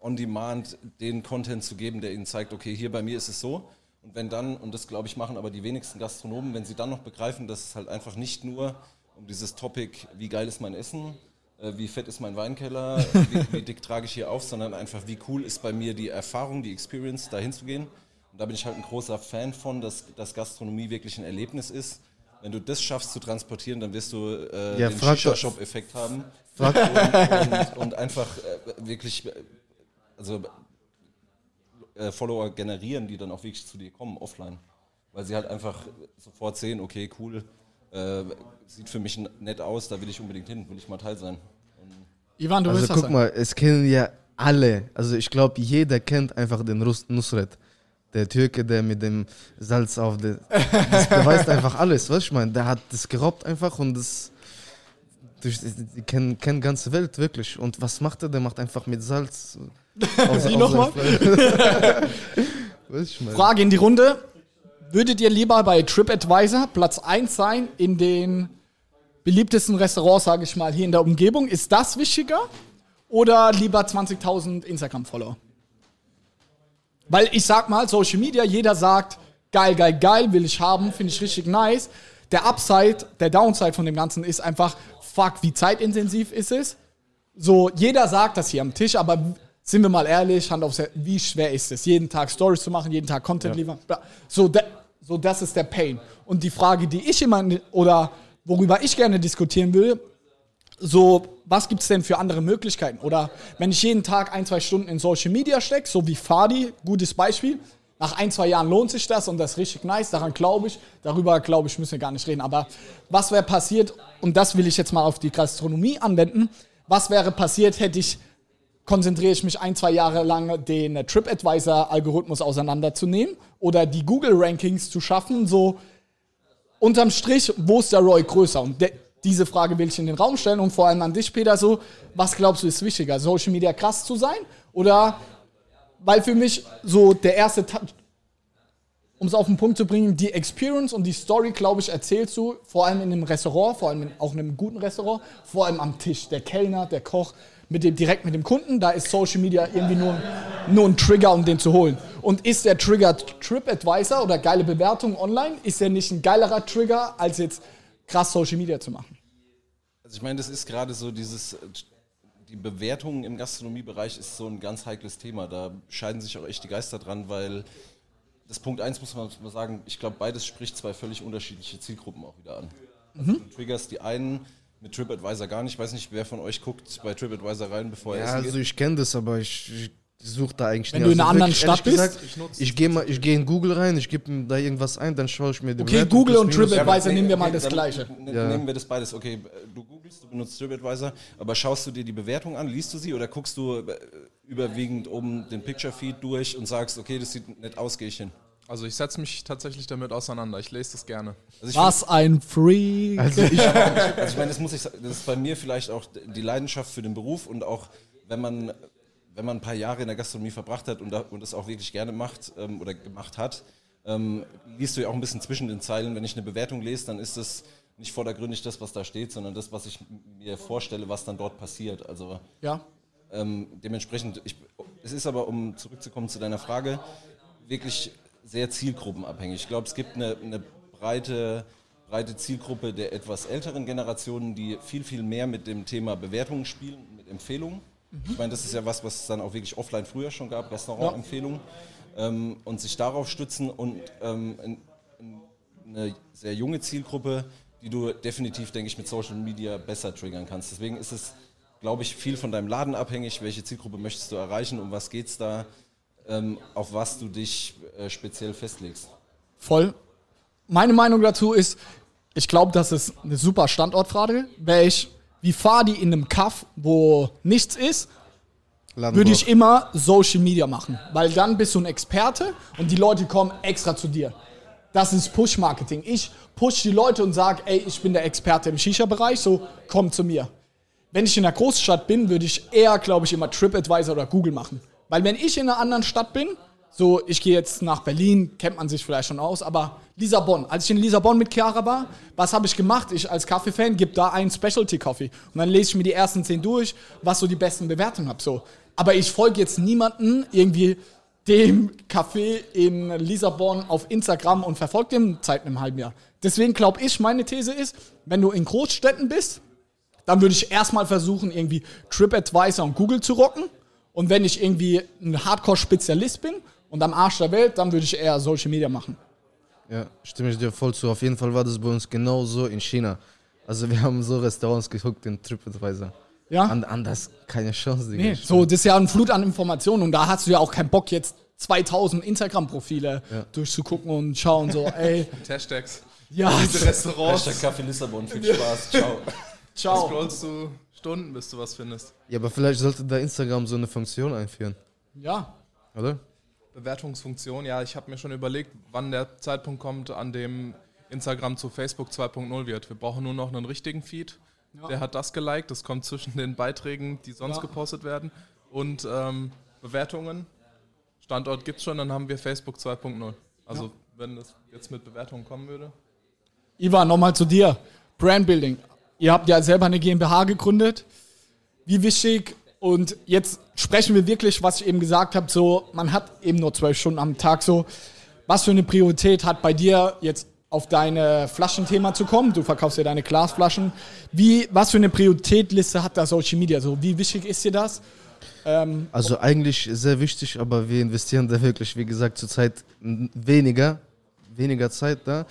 on demand den Content zu geben, der ihnen zeigt, okay, hier bei mir ist es so. Und wenn dann, und das glaube ich machen aber die wenigsten Gastronomen, wenn sie dann noch begreifen, dass es halt einfach nicht nur um dieses Topic, wie geil ist mein Essen, äh, wie fett ist mein Weinkeller, <laughs> wie, wie dick trage ich hier auf, sondern einfach, wie cool ist bei mir die Erfahrung, die Experience, da hinzugehen. Und da bin ich halt ein großer Fan von, dass, dass Gastronomie wirklich ein Erlebnis ist. Wenn du das schaffst zu transportieren, dann wirst du äh, Ja, den Shisha-Shop-Effekt haben und, und, und einfach äh, wirklich, äh, also äh, Follower generieren, die dann auch wirklich zu dir kommen, offline. Weil sie halt einfach sofort sehen, okay, cool, äh, sieht für mich nett aus, da will ich unbedingt hin, will ich mal Teil sein. Ivan, du also willst guck sagen? mal, es kennen ja alle. Also ich glaube, jeder kennt einfach den Rus Nusret. Der Türke, der mit dem Salz auf der. <laughs> Das beweist einfach alles, was ich meine. Der hat das gerobbt einfach und das. Durch, die kennen, kennen ganze Welt, wirklich. Und was macht er? Der macht einfach mit Salz. Auf, <laughs> Wie nochmal? <laughs> Frage in die Runde. Würdet ihr lieber bei TripAdvisor Platz 1 sein in den beliebtesten Restaurants, sage ich mal, hier in der Umgebung? Ist das wichtiger? Oder lieber 20.000 Instagram-Follower? Weil ich sag mal, Social Media, jeder sagt, geil, geil, geil, will ich haben, finde ich richtig nice. Der Upside, der Downside von dem Ganzen ist einfach, fuck, wie zeitintensiv ist es? So, jeder sagt das hier am Tisch, aber sind wir mal ehrlich, Hand aufs Herz, wie schwer ist es, jeden Tag Stories zu machen, jeden Tag Content liefern? Bla. So, da, so, das ist der Pain. Und die Frage, die ich immer, oder worüber ich gerne diskutieren will, so, was gibt es denn für andere Möglichkeiten? Oder wenn ich jeden Tag ein, zwei Stunden in Social Media stecke, so wie Fadi, gutes Beispiel, nach ein, zwei Jahren lohnt sich das und das ist richtig nice, daran glaube ich. Darüber, glaube ich, müssen wir gar nicht reden. Aber was wäre passiert, und das will ich jetzt mal auf die Gastronomie anwenden, was wäre passiert, hätte ich, konzentriere ich mich ein, zwei Jahre lang, den TripAdvisor-Algorithmus auseinanderzunehmen oder die Google-Rankings zu schaffen, so unterm Strich, wo ist der Roy größer? Und de, diese Frage will ich in den Raum stellen und vor allem an dich, Peter, so, was glaubst du ist wichtiger, Social Media krass zu sein oder, weil für mich so der erste, um es auf den Punkt zu bringen, die Experience und die Story, glaube ich, erzählst du vor allem in einem Restaurant, vor allem in, auch in einem guten Restaurant, vor allem am Tisch, der Kellner, der Koch, mit dem, direkt mit dem Kunden, da ist Social Media irgendwie nur, nur ein Trigger, um den zu holen. Und ist der Trigger TripAdvisor oder geile Bewertung online, ist der nicht ein geilerer Trigger, als jetzt krass Social Media zu machen? Also ich meine, das ist gerade so dieses, äh, die Bewertung im Gastronomiebereich ist so ein ganz heikles Thema. Da scheiden sich auch echt die Geister dran, weil das Punkt 1 muss man mal sagen, ich glaube, beides spricht zwei völlig unterschiedliche Zielgruppen auch wieder an. Also du triggerst die einen mit TripAdvisor gar nicht. Ich weiß nicht, wer von euch guckt bei TripAdvisor rein, bevor er Ja, essen also geht. ich kenne das, aber ich, ich suche da eigentlich Wenn nicht. du in Also einer anderen Stadt bist? gesagt, Ich nutze ich gehe mal, ich gehe in Google rein, ich gebe da irgendwas ein, dann schaue ich mir die Okay, Bewertung Google und TripAdvisor. aber nehmen wir mal das dann Gleiche. n- Ja. Nehmen wir das beides. Okay, du googelst, du benutzt TripAdvisor, aber schaust du dir die Bewertung an, liest du sie oder guckst du äh, überwiegend oben den Picture-Feed durch und sagst, okay, das sieht nett aus, gehe ich hin. Also ich setze mich tatsächlich damit auseinander. Ich lese das gerne. Also Was ein Freak. Also ich, Also ich meine, das muss ich sagen, das ist bei mir vielleicht auch die Leidenschaft für den Beruf und auch wenn man, wenn man ein paar Jahre in der Gastronomie verbracht hat und, da, und das auch wirklich gerne macht ähm, oder gemacht hat, ähm, liest du ja auch ein bisschen zwischen den Zeilen. Wenn ich eine Bewertung lese, dann ist das nicht vordergründig das, was da steht, sondern das, was ich mir vorstelle, was dann dort passiert. Also Ja. ähm, dementsprechend, ich, es ist aber, um zurückzukommen zu deiner Frage, wirklich sehr zielgruppenabhängig. Ich glaube, es gibt eine, eine breite, breite Zielgruppe der etwas älteren Generationen, die viel, viel mehr mit dem Thema Bewertungen spielen, mit Empfehlungen. Ich meine, das ist ja was, was es dann auch wirklich offline früher schon gab, Restaurantempfehlungen. Ähm, und sich darauf stützen und ähm, ein- ein- eine sehr junge Zielgruppe, die du definitiv, denke ich, mit Social Media besser triggern kannst. Deswegen ist es, glaube ich, viel von deinem Laden abhängig. Welche Zielgruppe möchtest du erreichen? Um was geht es da? Ähm, auf was du dich äh, speziell festlegst? Voll. Meine Meinung dazu ist, ich glaube, das ist eine super Standortfrage. Wäre ich wie Fadi in einem Kaff, wo nichts ist, würde ich immer Social Media machen. Weil dann bist du ein Experte und die Leute kommen extra zu dir. Das ist Push-Marketing. Ich push die Leute und sage, ey, ich bin der Experte im Shisha-Bereich, so komm zu mir. Wenn ich in einer Großstadt bin, würde ich eher, glaube ich, immer TripAdvisor oder Google machen. Weil wenn ich in einer anderen Stadt bin, so ich gehe jetzt nach Berlin, kennt man sich vielleicht schon aus, aber Lissabon, als ich in Lissabon mit Chiara war, was habe ich gemacht? Ich als Kaffee-Fan gebe da einen Specialty-Coffee und dann lese ich mir die ersten zehn durch, was so die besten Bewertungen habe. So. Aber ich folge jetzt niemanden irgendwie dem Café in Lissabon auf Instagram und verfolge dem seit einem halben Jahr. Deswegen glaube ich, meine These ist, wenn du in Großstädten bist, dann würde ich erstmal versuchen, irgendwie TripAdvisor und Google zu rocken. Und wenn ich irgendwie ein Hardcore-Spezialist bin und am Arsch der Welt, dann würde ich eher Social Media machen. Ja, stimme ich dir voll zu. Auf jeden Fall war das bei uns genauso in China. Also wir haben so Restaurants geguckt in TripAdvisor. Ja? An, anders keine Chance, Digga. Nee, so, das ist ja ein Flut an Informationen und da hast du ja auch keinen Bock, jetzt 2000 Instagram-Profile durchzugucken und schauen, so, ey, <laughs> Hashtags. ja, Diese Restaurants. Hashtag Kaffee Lissabon, viel Spaß, ciao. <laughs> ciao. Scrollst du Stunden, bis du was findest. Ja, aber vielleicht sollte da Instagram so eine Funktion einführen, Ja, oder? Bewertungsfunktion, ja, ich habe mir schon überlegt, wann der Zeitpunkt kommt, an dem Instagram zu Facebook 2.0 wird. Wir brauchen nur noch einen richtigen Feed. Der hat das geliked, das kommt zwischen den Beiträgen, die sonst Ja. gepostet werden. Und ähm, Bewertungen. Standort gibt's schon, dann haben wir Facebook 2.0. Also wenn es jetzt mit Bewertungen kommen würde. Ivan, nochmal zu dir. Brandbuilding. Ihr habt ja selber eine GmbH gegründet. Wie wichtig, und jetzt sprechen wir wirklich, was ich eben gesagt habe, so, man hat eben nur zwölf Stunden am Tag so. Was für eine Priorität hat bei dir jetzt auf deine Flaschenthema zu kommen? Du verkaufst ja deine Glasflaschen. Wie, was für eine Prioritätliste hat da Social Media? So, wie wichtig ist dir das? Ähm, Also eigentlich sehr wichtig, aber wir investieren da wirklich, wie gesagt, zurzeit weniger, weniger Zeit da,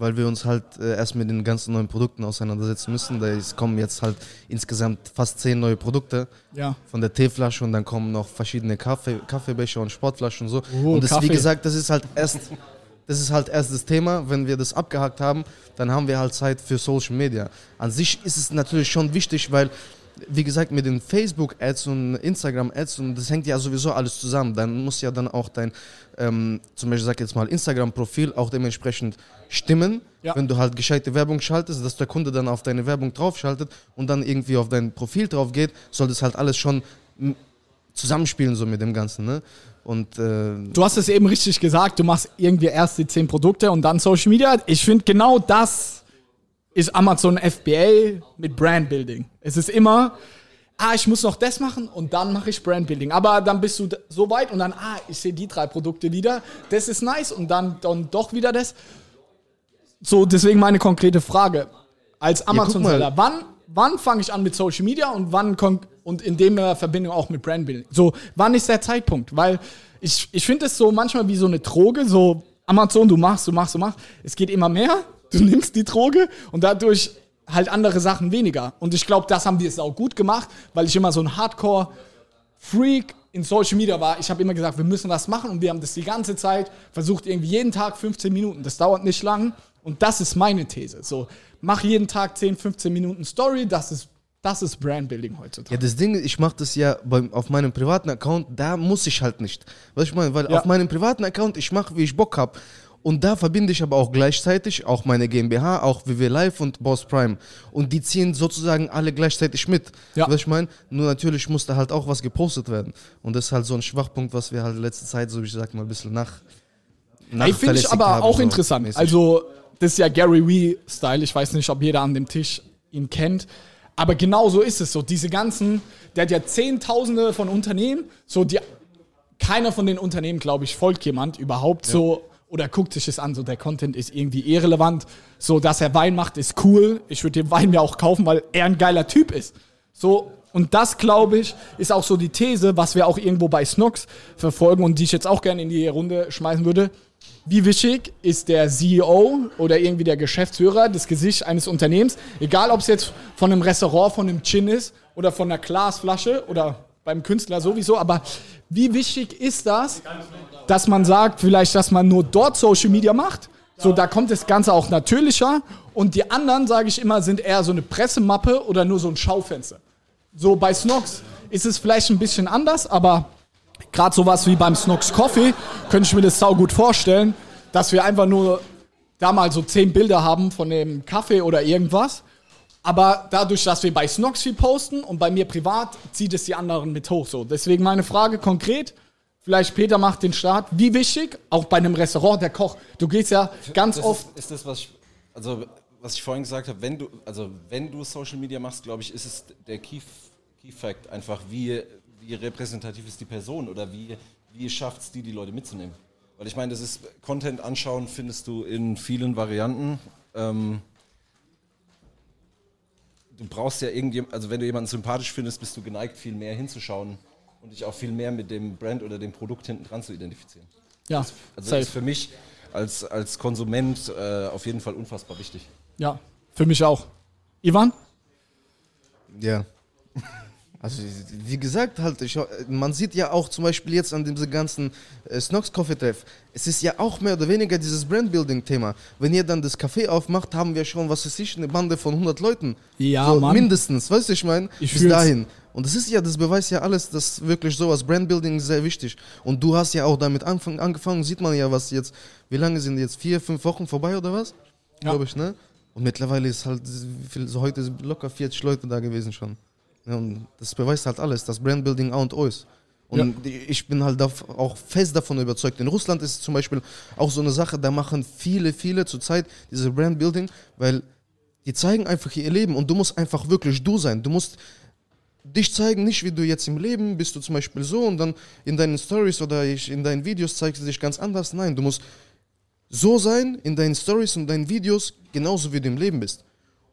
weil wir uns halt äh, erst mit den ganzen neuen Produkten auseinandersetzen müssen. Da es kommen jetzt halt insgesamt fast zehn neue Produkte ja. von der Teeflasche und dann kommen noch verschiedene Kaffee, Kaffeebecher und Sportflaschen und so. Oh, und das, Kaffee. wie gesagt, das ist halt erst, das ist halt erst das Thema. Wenn wir das abgehakt haben, dann haben wir halt Zeit für Social Media. An sich ist es natürlich schon wichtig, weil wie gesagt, mit den Facebook-Ads und Instagram-Ads und das hängt ja sowieso alles zusammen. Dann muss ja dann auch dein, ähm, zum Beispiel sag jetzt mal, Instagram-Profil auch dementsprechend stimmen. Ja. Wenn du halt gescheite Werbung schaltest, dass der Kunde dann auf deine Werbung draufschaltet und dann irgendwie auf dein Profil drauf geht, soll das halt alles schon zusammenspielen so mit dem Ganzen. Ne? Und äh, Du hast es eben richtig gesagt, du machst irgendwie erst die zehn Produkte und dann Social Media. Ich finde genau das ist Amazon FBA mit Brandbuilding. Es ist immer, ah, ich muss noch das machen und dann mache ich Brandbuilding. Aber dann bist du so weit und dann, ah, ich sehe die drei Produkte wieder, das ist nice und dann, dann doch wieder das. So, deswegen meine konkrete Frage. Als Amazon-Seller, wann, wann fange ich an mit Social Media und wann und in dem Verbindung auch mit Brandbuilding? So, wann ist der Zeitpunkt? Weil ich, ich finde es so manchmal wie so eine Droge, so Amazon, du machst, du machst, du machst. Es geht immer mehr, du nimmst die Droge und dadurch halt andere Sachen weniger. Und ich glaube, das haben wir es auch gut gemacht, weil ich immer so ein Hardcore Freak in Social Media war. Ich habe immer gesagt, wir müssen das machen und wir haben das die ganze Zeit versucht, irgendwie jeden Tag 15 Minuten. Das dauert nicht lang und das ist meine These. So, mach jeden Tag 10, 15 Minuten Story, das ist, das ist Brandbuilding heutzutage. Ja, das Ding ist, ich mache das ja beim, auf meinem privaten Account, da muss ich halt nicht. Was ich meine, weil Ja. auf meinem privaten Account, ich mache, wie ich Bock habe. Und da verbinde ich aber auch gleichzeitig auch meine GmbH, auch WW Live und Boss Prime. Und die ziehen sozusagen alle gleichzeitig mit. Ja. Was ich meine? Nur natürlich muss da halt auch was gepostet werden. Und das ist halt so ein Schwachpunkt, was wir halt letzte Zeit, so wie ich sag mal, ein bisschen nach. Ey, finde ich aber haben, auch so interessant. mäßig. Also das ist ja Gary Wee-Style. Ich weiß nicht, ob jeder an dem Tisch ihn kennt. Aber genau so ist es so. Diese ganzen, der hat ja Zehntausende von Unternehmen, so die, keiner von den Unternehmen, glaube ich, folgt jemand überhaupt so oder guckt sich das an. So der Content ist irgendwie irrelevant. So, dass er Wein macht, ist cool. Ich würde den Wein mir auch kaufen, weil er ein geiler Typ ist. So, und das, glaube ich, ist auch so die These, was wir auch irgendwo bei Snox verfolgen und die ich jetzt auch gerne in die Runde schmeißen würde. Wie wichtig ist der CEO oder irgendwie der Geschäftsführer, das Gesicht eines Unternehmens, egal ob es jetzt von einem Restaurant, von einem Gin ist oder von einer Glasflasche oder beim Künstler sowieso, aber wie wichtig ist das, dass man sagt, vielleicht, dass man nur dort Social Media macht? So, da kommt das Ganze auch natürlicher. Und die anderen, sage ich immer, sind eher so eine Pressemappe oder nur so ein Schaufenster. So bei Snox ist es vielleicht ein bisschen anders, aber gerade sowas wie beim Snox Coffee könnte ich mir das sau gut vorstellen, dass wir einfach nur da mal so zehn Bilder haben von dem Kaffee oder irgendwas. Aber dadurch, dass wir bei Snox viel posten und bei mir privat, zieht es die anderen mit hoch. So. Deswegen meine Frage konkret, vielleicht Peter macht den Start. Wie wichtig, auch bei einem Restaurant, der Koch, du gehst ja ganz das oft. Ist, ist das, was ich, also, was ich vorhin gesagt habe, wenn du, also wenn du Social Media machst, glaube ich, ist es der Key, Key Fact einfach, wie, wie repräsentativ ist die Person oder wie, wie schafft es die, die Leute mitzunehmen. Weil ich meine, das ist Content anschauen, findest du in vielen Varianten. Ähm, du brauchst ja irgendjemand, also wenn du jemanden sympathisch findest, bist du geneigt, viel mehr hinzuschauen und dich auch viel mehr mit dem Brand oder dem Produkt hinten dran zu identifizieren. Ja, Also das safe. ist für mich als, als Konsument äh, auf jeden Fall unfassbar wichtig. Ja, für mich auch. Ivan? Ja. Also wie gesagt, halt, ich, man sieht ja auch zum Beispiel jetzt an diesem ganzen äh, Snox Coffee Treff, es ist ja auch mehr oder weniger dieses Brandbuilding-Thema. Wenn ihr dann das Café aufmacht, haben wir schon, was weiß ich, eine Bande von 100 Leuten. Ja, so, Mann. Mindestens, weißt du, ich meine? Bis fühl's. dahin. Und das ist ja, das beweist ja alles, dass wirklich sowas, Brandbuilding ist sehr wichtig. Und du hast ja auch damit anfang, angefangen, sieht man ja, was jetzt, wie lange sind jetzt, vier, fünf Wochen vorbei oder was? Ja. Glaube ich, ne? Und mittlerweile ist halt, so heute sind locker 40 Leute da gewesen schon. Ja, und das beweist halt alles, dass Brandbuilding A und O ist. Und ich bin halt auch fest davon überzeugt. In Russland ist es zum Beispiel auch so eine Sache, da machen viele, viele zurzeit diese Brandbuilding, weil die zeigen einfach ihr Leben und du musst einfach wirklich du sein. Du musst dich zeigen, nicht wie du jetzt im Leben bist, du zum Beispiel so und dann in deinen Stories oder in deinen Videos zeigst du dich ganz anders. Nein, du musst so sein in deinen Stories und deinen Videos, genauso wie du im Leben bist.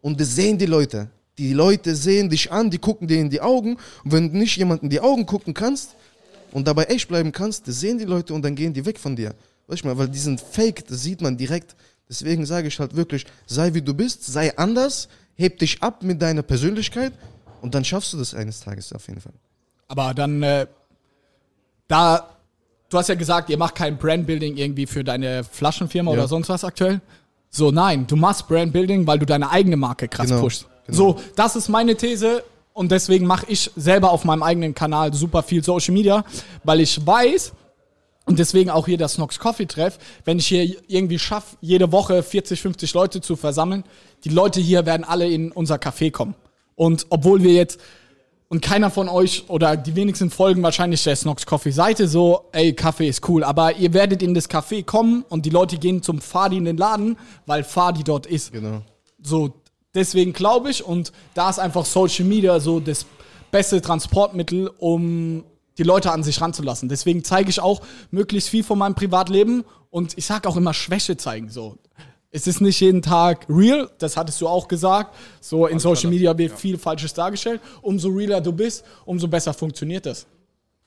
Und das sehen die Leute. Die Leute sehen dich an, die gucken dir in die Augen. Und wenn du nicht jemanden in die Augen gucken kannst und dabei echt bleiben kannst, das sehen die Leute und dann gehen die weg von dir. Weißt du mal, weil die sind fake, das sieht man direkt. Deswegen sage ich halt wirklich, sei wie du bist, sei anders, heb dich ab mit deiner Persönlichkeit und dann schaffst du das eines Tages auf jeden Fall. Aber dann, äh, da, du hast ja gesagt, ihr macht kein Brandbuilding irgendwie für deine Flaschenfirma Ja. oder sonst was aktuell. So, nein, du machst Brandbuilding, weil du deine eigene Marke krass Genau, pushst. Genau. So, das ist meine These und deswegen mache ich selber auf meinem eigenen Kanal super viel Social Media, weil ich weiß, und deswegen auch hier das Snox Coffee Treff, wenn ich hier irgendwie schaffe, jede Woche 40, 50 Leute zu versammeln, die Leute hier werden alle in unser Café kommen. Und obwohl wir jetzt, und keiner von euch oder die wenigsten folgen wahrscheinlich der Snox Coffee Seite so, ey, Kaffee ist cool, aber ihr werdet in das Café kommen und die Leute gehen zum Fadi in den Laden, weil Fadi dort ist. Genau. So, deswegen glaube ich, und da ist einfach Social Media so das beste Transportmittel, um die Leute an sich ranzulassen. Deswegen zeige ich auch möglichst viel von meinem Privatleben und ich sage auch immer Schwäche zeigen. So. Es ist nicht jeden Tag real, das hattest du auch gesagt. So in Social Media wird viel Falsches dargestellt. Umso realer du bist, umso besser funktioniert das.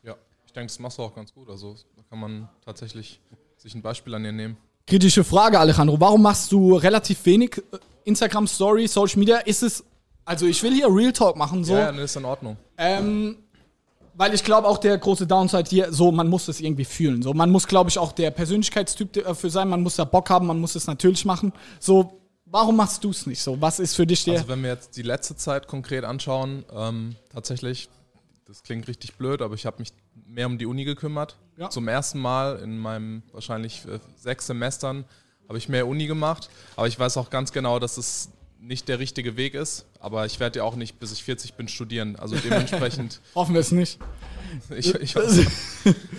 Ja, ich denke, das machst du auch ganz gut. Also da kann man tatsächlich sich ein Beispiel an dir nehmen. Kritische Frage, Alejandro. Warum machst du relativ wenig äh, Instagram Story, Social Media? Ist es, also ich will hier Real Talk machen, so. Ja, ja, nee, ist in Ordnung. Ähm, weil ich glaube auch der große Downside hier, so man muss es irgendwie fühlen. So man muss, glaube ich, auch der Persönlichkeitstyp dafür sein. Man muss da Bock haben, man muss es natürlich machen. So warum machst du es nicht so? Was ist für dich der? Also wenn wir jetzt die letzte Zeit konkret anschauen, ähm, tatsächlich, das klingt richtig blöd, aber ich habe mich mehr um die Uni gekümmert. Ja. Zum ersten Mal in meinem wahrscheinlich äh, sechs Semestern habe ich mehr Uni gemacht. Aber ich weiß auch ganz genau, dass es nicht der richtige Weg ist. Aber ich werde ja auch nicht, bis ich 40 bin, studieren. Also <laughs> dementsprechend, Hoffen wir es nicht. ich, ich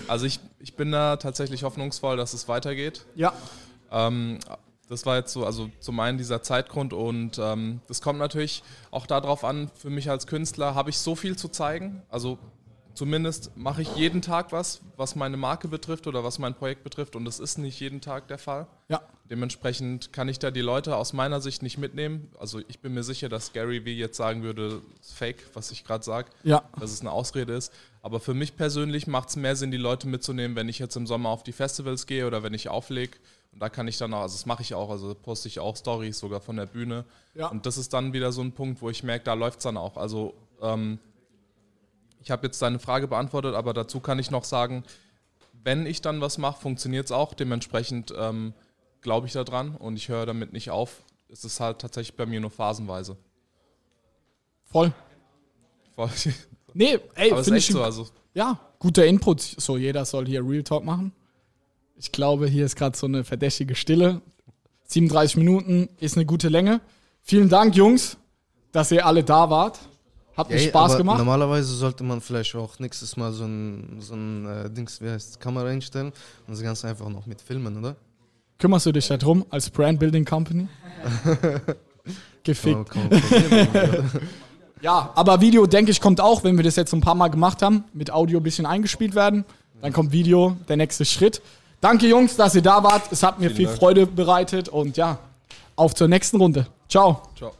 also ich, ich bin da tatsächlich hoffnungsvoll, dass es weitergeht. Ja. Ähm, das war jetzt so, also zum einen dieser Zeitgrund und ähm, das kommt natürlich auch darauf an, für mich als Künstler habe ich so viel zu zeigen. Also zumindest mache ich jeden Tag was, was meine Marke betrifft oder was mein Projekt betrifft und das ist nicht jeden Tag der Fall. Ja. Dementsprechend kann ich da die Leute aus meiner Sicht nicht mitnehmen. Also ich bin mir sicher, dass Gary Vee jetzt sagen würde, ist fake, was ich gerade sage, Ja. dass es eine Ausrede ist. Aber für mich persönlich macht es mehr Sinn, die Leute mitzunehmen, wenn ich jetzt im Sommer auf die Festivals gehe oder wenn ich auflege. Und da kann ich dann auch, also das mache ich auch, also poste ich auch Stories sogar von der Bühne. Ja. Und das ist dann wieder so ein Punkt, wo ich merke, da läuft es dann auch. Also ähm, ich habe jetzt deine Frage beantwortet, aber dazu kann ich noch sagen, wenn ich dann was mache, funktioniert es auch. Dementsprechend ähm, glaube ich daran und ich höre damit nicht auf. Es ist halt tatsächlich bei mir nur phasenweise. Voll. Voll- <laughs> Nee, ey, Aber es ist finde echt ich. so. Also Ja, guter Input. So, jeder soll hier Real Talk machen. Ich glaube, hier ist gerade so eine verdächtige Stille. 37 Minuten ist eine gute Länge. Vielen Dank, Jungs, dass ihr alle da wart. Hat mir Ey, Spaß gemacht. Normalerweise sollte man vielleicht auch nächstes Mal so ein, so ein äh, Dings, wie heißt Kamera einstellen und das Ganze einfach noch mit filmen, oder? Kümmerst du dich da drum als Brand Building Company? <laughs> Gefickt. Probieren, oder? <laughs> Ja, aber Video, denke ich, kommt auch, wenn wir das jetzt ein paar Mal gemacht haben, mit Audio ein bisschen eingespielt werden. Dann kommt Video, der nächste Schritt. Danke, Jungs, dass ihr da wart. Es hat mir viel Dank. Freude bereitet und ja, auf zur nächsten Runde. Ciao. ciao.